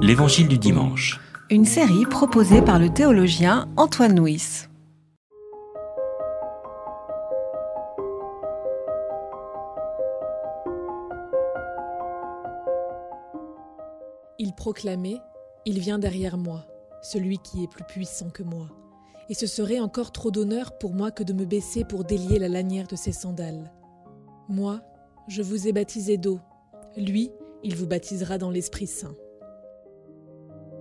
L'Évangile du dimanche. Une série proposée par le théologien Antoine Nuis. Il proclamait Il vient derrière moi, celui qui est plus puissant que moi. Et ce serait encore trop d'honneur pour moi que de me baisser pour délier la lanière de ses sandales. Moi, je vous ai baptisé d'eau. Lui, il vous baptisera dans l'Esprit Saint.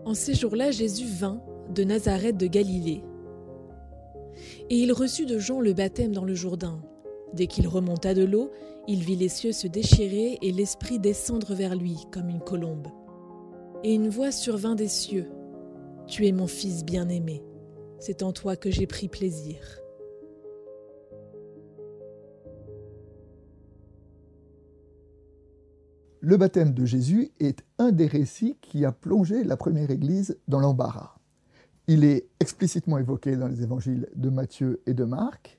En ces jours-là, Jésus vint de Nazareth de Galilée. Et il reçut de Jean le baptême dans le Jourdain. Dès qu'il remonta de l'eau, il vit les cieux se déchirer et l'Esprit descendre vers lui comme une colombe. Et une voix survint des cieux. Tu es mon Fils bien-aimé, c'est en toi que j'ai pris plaisir. Le baptême de Jésus est un des récits qui a plongé la première Église dans l'embarras. Il est explicitement évoqué dans les évangiles de Matthieu et de Marc,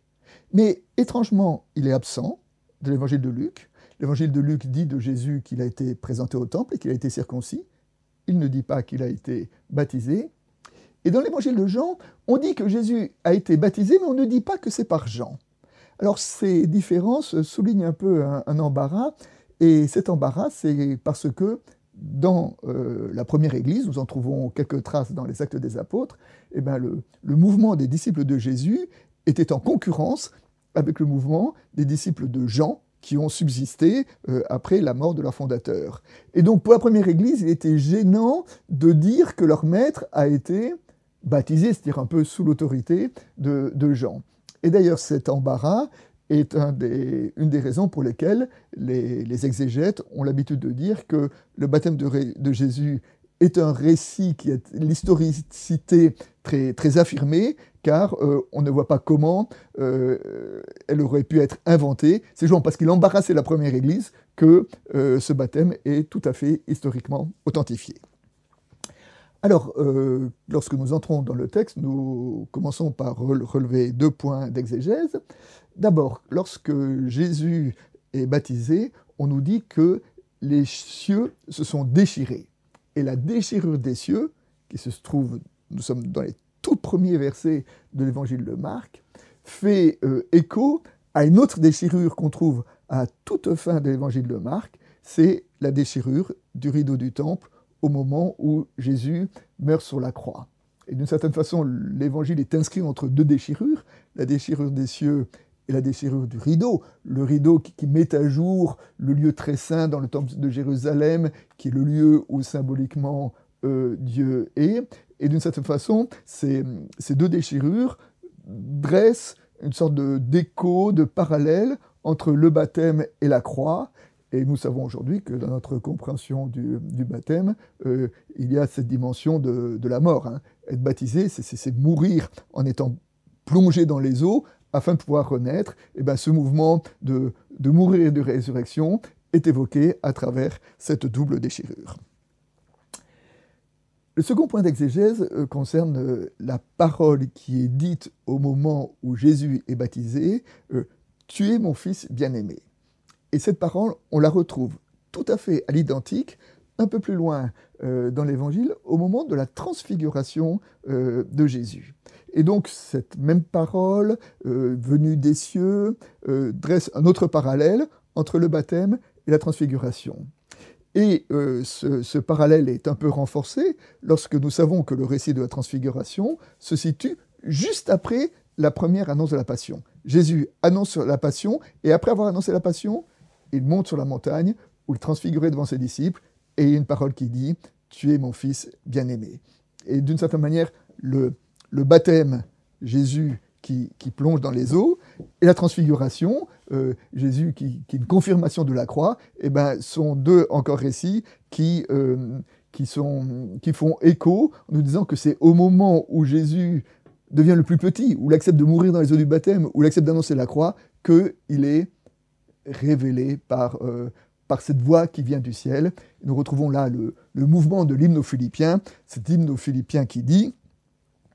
mais étrangement, il est absent de l'évangile de Luc. L'évangile de Luc dit de Jésus qu'il a été présenté au temple et qu'il a été circoncis. Il ne dit pas qu'il a été baptisé. Et dans l'évangile de Jean, on dit que Jésus a été baptisé, mais on ne dit pas que c'est par Jean. Alors ces différences soulignent un peu un, embarras et cet embarras, c'est parce que dans euh, la première Église, nous en trouvons quelques traces dans les actes des apôtres, eh ben le, le, mouvement des disciples de Jésus était en concurrence avec le mouvement des disciples de Jean qui ont subsisté euh, après la mort de leur fondateur. Et donc pour la première Église, il était gênant de dire que leur maître a été baptisé, c'est-à-dire un peu sous l'autorité de, de Jean. Et d'ailleurs cet embarras est une des raisons pour lesquelles les, exégètes ont l'habitude de dire que le baptême de, Jésus est un récit qui a l'historicité très, très affirmée, car euh, on ne voit pas comment euh, elle aurait pu être inventée. C'est justement parce qu'il embarrassait la première Église que euh, ce baptême est tout à fait historiquement authentifié. Alors, euh, lorsque nous entrons dans le texte, nous commençons par relever deux points d'exégèse. D'abord, lorsque Jésus est baptisé, on nous dit que les cieux se sont déchirés. Et la déchirure des cieux, qui se trouve, nous sommes dans les tout premiers versets de l'évangile de Marc, fait euh, écho à une autre déchirure qu'on trouve à toute fin de l'évangile de Marc, c'est la déchirure du rideau du temple au moment où Jésus meurt sur la croix. Et d'une certaine façon, l'évangile est inscrit entre deux déchirures, la déchirure des cieux et la déchirure du rideau. Le rideau qui, met à jour le lieu très saint dans le temple de Jérusalem, qui est le lieu où symboliquement euh, Dieu est. Et d'une certaine façon, ces, deux déchirures dressent une sorte d'écho, de, de parallèle entre le baptême et la croix. Et nous savons aujourd'hui que dans notre compréhension du, baptême, euh, il y a cette dimension de, la mort. Hein. Être baptisé, c'est mourir en étant plongé dans les eaux afin de pouvoir renaître. Et bien, ce mouvement de, mourir et de résurrection est évoqué à travers cette double déchirure. Le second point d'exégèse euh, concerne euh, la parole qui est dite au moment où Jésus est baptisé, Tu es mon fils bien-aimé. Et cette parole, on la retrouve tout à fait à l'identique, un peu plus loin euh, dans l'Évangile, au moment de la transfiguration euh, de Jésus. Et donc cette même parole, euh, venue des cieux, dresse un autre parallèle entre le baptême et la transfiguration. Et ce, parallèle est un peu renforcé lorsque nous savons que le récit de la transfiguration se situe juste après la première annonce de la passion. Jésus annonce la passion, et après avoir annoncé la passion, il monte sur la montagne où il transfigurait devant ses disciples, et il y a une parole qui dit Tu es mon fils bien-aimé. Et d'une certaine manière, le, le baptême, Jésus qui, qui, plonge dans les eaux, et la transfiguration, euh, Jésus qui, qui, est une confirmation de la croix, eh ben, sont deux encore récits qui, euh, qui, sont, qui font écho en nous disant que c'est au moment où Jésus devient le plus petit, où il accepte de mourir dans les eaux du baptême, où il accepte d'annoncer la croix, qu'il est révélé par, euh, par cette voix qui vient du ciel. Nous retrouvons là le, le mouvement de l'hymne aux Philippiens, cet hymne aux Philippiens qui dit,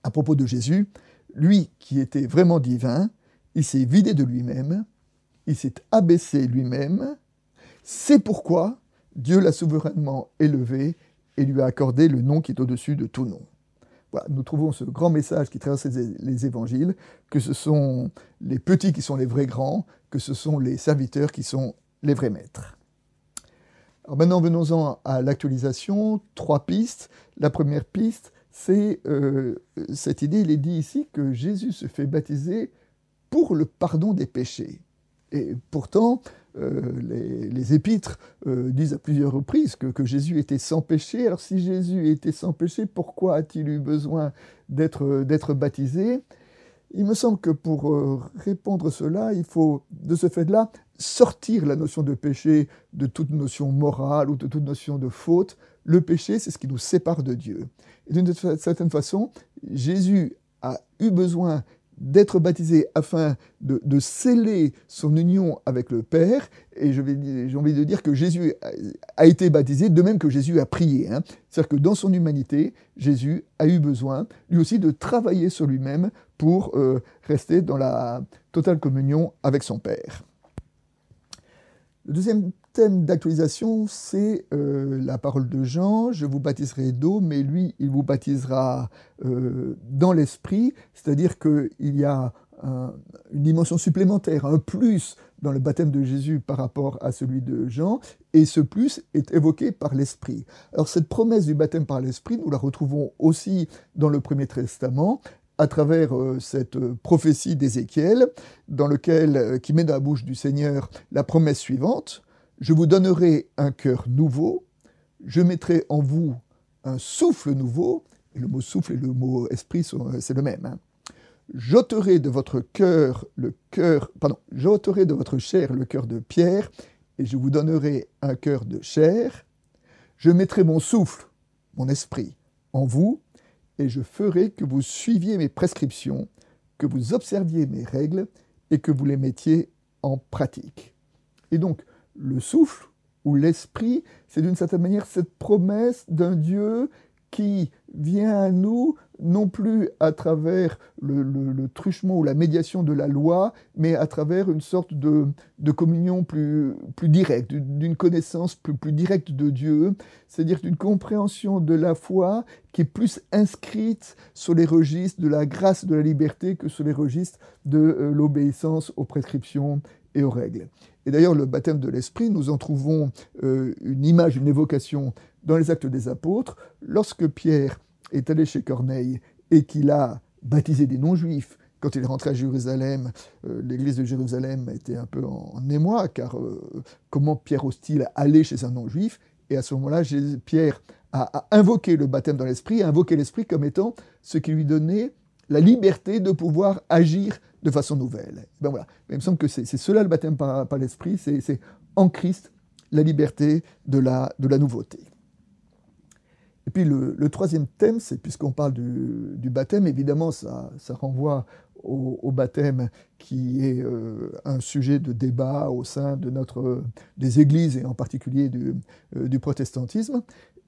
à propos de Jésus, lui qui était vraiment divin, il s'est vidé de lui-même, il s'est abaissé lui-même, c'est pourquoi Dieu l'a souverainement élevé et lui a accordé le nom qui est au-dessus de tout nom. Voilà, nous trouvons ce grand message qui traverse les évangiles, que ce sont les petits qui sont les vrais grands, que ce sont les serviteurs qui sont les vrais maîtres. Alors maintenant, venons-en à l'actualisation. Trois pistes. La première piste, c'est euh, cette idée, il est dit ici que Jésus se fait baptiser pour le pardon des péchés. Et pourtant, euh, les, épîtres euh, disent à plusieurs reprises que, que, Jésus était sans péché. Alors si Jésus était sans péché, pourquoi a-t-il eu besoin d'être baptisé? Il me semble que pour répondre cela, il faut, de ce fait-là, sortir la notion de péché de toute notion morale ou de toute notion de faute. Le péché, c'est ce qui nous sépare de Dieu. Et d'une certaine façon, Jésus a eu besoin d'être baptisé afin de, sceller son union avec le Père. Et j'ai envie de dire que Jésus a, été baptisé de même que Jésus a prié. Hein. C'est-à-dire que dans son humanité, Jésus a eu besoin, lui aussi, de travailler sur lui-même pour euh, rester dans la totale communion avec son Père. Le deuxième thème d'actualisation, c'est euh, la parole de Jean. Je vous baptiserai d'eau, mais lui, il vous baptisera euh, dans l'esprit, c'est-à-dire qu'il y a une dimension supplémentaire, un plus dans le baptême de Jésus par rapport à celui de Jean, et ce plus est évoqué par l'Esprit. Alors cette promesse du baptême par l'Esprit, nous la retrouvons aussi dans le Premier Testament, à travers euh, cette prophétie d'Ézéchiel, dans lequel, qui met dans la bouche du Seigneur la promesse suivante Je vous donnerai un cœur nouveau, je mettrai en vous un souffle nouveau, et le mot souffle et le mot esprit, c'est le même. Hein. J'ôterai de votre cœur le cœur, pardon, j'ôterai de votre chair le cœur de pierre, et je vous donnerai un cœur de chair. Je mettrai mon souffle, mon esprit, en vous, et je ferai que vous suiviez mes prescriptions, que vous observiez mes règles et que vous les mettiez en pratique. Et donc, le souffle ou l'esprit, c'est d'une certaine manière cette promesse d'un Dieu qui vient à nous non plus à travers le, truchement ou la médiation de la loi, mais à travers une sorte de, communion plus, directe, d'une connaissance plus, directe de Dieu, c'est-à-dire d'une compréhension de la foi qui est plus inscrite sur les registres de la grâce de la liberté que sur les registres de euh, l'obéissance aux prescriptions et aux règles. Et d'ailleurs, le baptême de l'Esprit, nous en trouvons euh, une image, une évocation dans les actes des apôtres, lorsque Pierre est allé chez Corneille et qu'il a baptisé des non-juifs, quand il est rentré à Jérusalem, euh, l'église de Jérusalem a été un peu en, émoi, car euh, comment Pierre hostile allait chez un non-juif? Et à ce moment-là, Pierre a, invoqué le baptême dans l'esprit, a invoqué l'esprit comme étant ce qui lui donnait la liberté de pouvoir agir de façon nouvelle. Ben voilà. il me semble que c'est cela le baptême par, l'esprit, c'est en Christ la liberté de la, de la nouveauté. Et puis le, troisième thème, c'est puisqu'on parle du, baptême, évidemment ça, ça renvoie au, baptême qui est euh, un sujet de débat au sein de notre, des églises et en particulier du, euh, du protestantisme.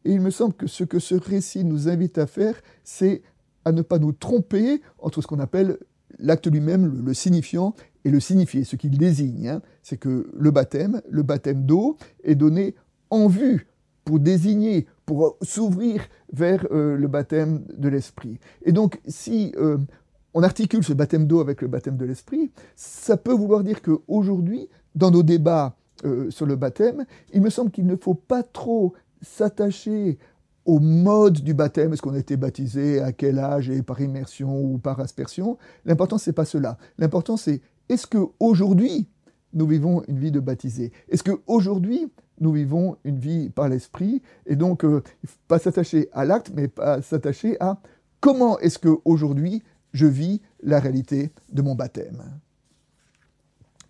Et il me semble que ce que ce récit nous invite à faire, c'est à ne pas nous tromper entre ce qu'on appelle l'acte lui-même, le, signifiant, et le signifié, ce qu'il désigne. Hein. c'est que le baptême, le baptême d'eau, est donné en vue pour désigner, pour s'ouvrir vers euh, le baptême de l'esprit. Et donc, si euh, on articule ce baptême d'eau avec le baptême de l'esprit, ça peut vouloir dire qu'aujourd'hui, dans nos débats euh, sur le baptême, il me semble qu'il ne faut pas trop s'attacher au mode du baptême, est-ce qu'on a baptisé, à quel âge, et par immersion ou par aspersion. L'important, c'est pas cela. L'important, c'est est-ce qu'aujourd'hui, nous vivons une vie de baptisé? Est-ce qu'aujourd'hui, nous vivons une vie par l'esprit? Et donc, euh, pas s'attacher à l'acte, mais pas s'attacher à comment est-ce qu'aujourd'hui, je vis la réalité de mon baptême.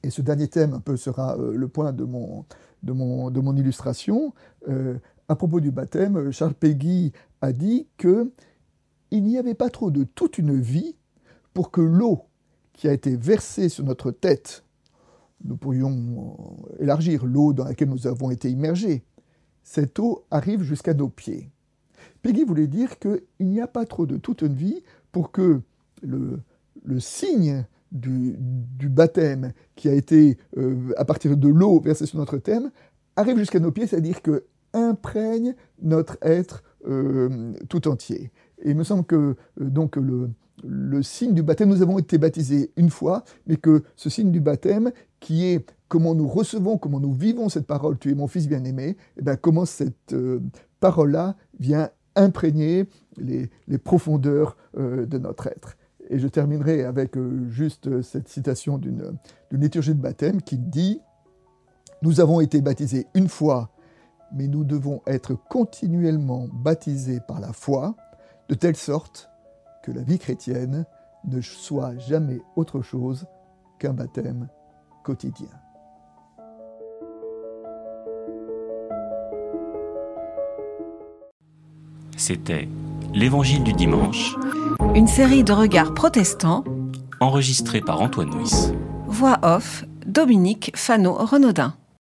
Et ce dernier thème un peu sera euh, le point de mon illustration. Euh, à propos du baptême, Charles Péguy a dit que il n'y avait pas trop de toute une vie pour que l'eau qui a été versée sur notre tête, nous pourrions élargir l'eau dans laquelle nous avons été immergés, cette eau arrive jusqu'à nos pieds. Peggy voulait dire qu'il n'y a pas trop de toute une vie pour que le, signe du, du, baptême qui a été, euh, à partir de l'eau versée sur notre thème, arrive jusqu'à nos pieds, c'est-à-dire que imprègne notre être euh, tout entier. Et il me semble que euh, donc le, le signe du baptême, nous avons été baptisés une fois, mais que ce signe du baptême, qui est comment nous recevons, comment nous vivons cette parole, tu es mon fils bien-aimé, et eh bien comment cette euh, parole-là vient imprégner les, profondeurs de notre être. Et je terminerai avec juste cette citation d'une liturgie de baptême qui dit Nous avons été baptisés une fois mais nous devons être continuellement baptisés par la foi, de telle sorte que la vie chrétienne ne soit jamais autre chose qu'un baptême quotidien. C'était L'Évangile du dimanche, une série de regards protestants, enregistrée par Antoine Nuis. Voix off, Dominique Fano-Renaudin.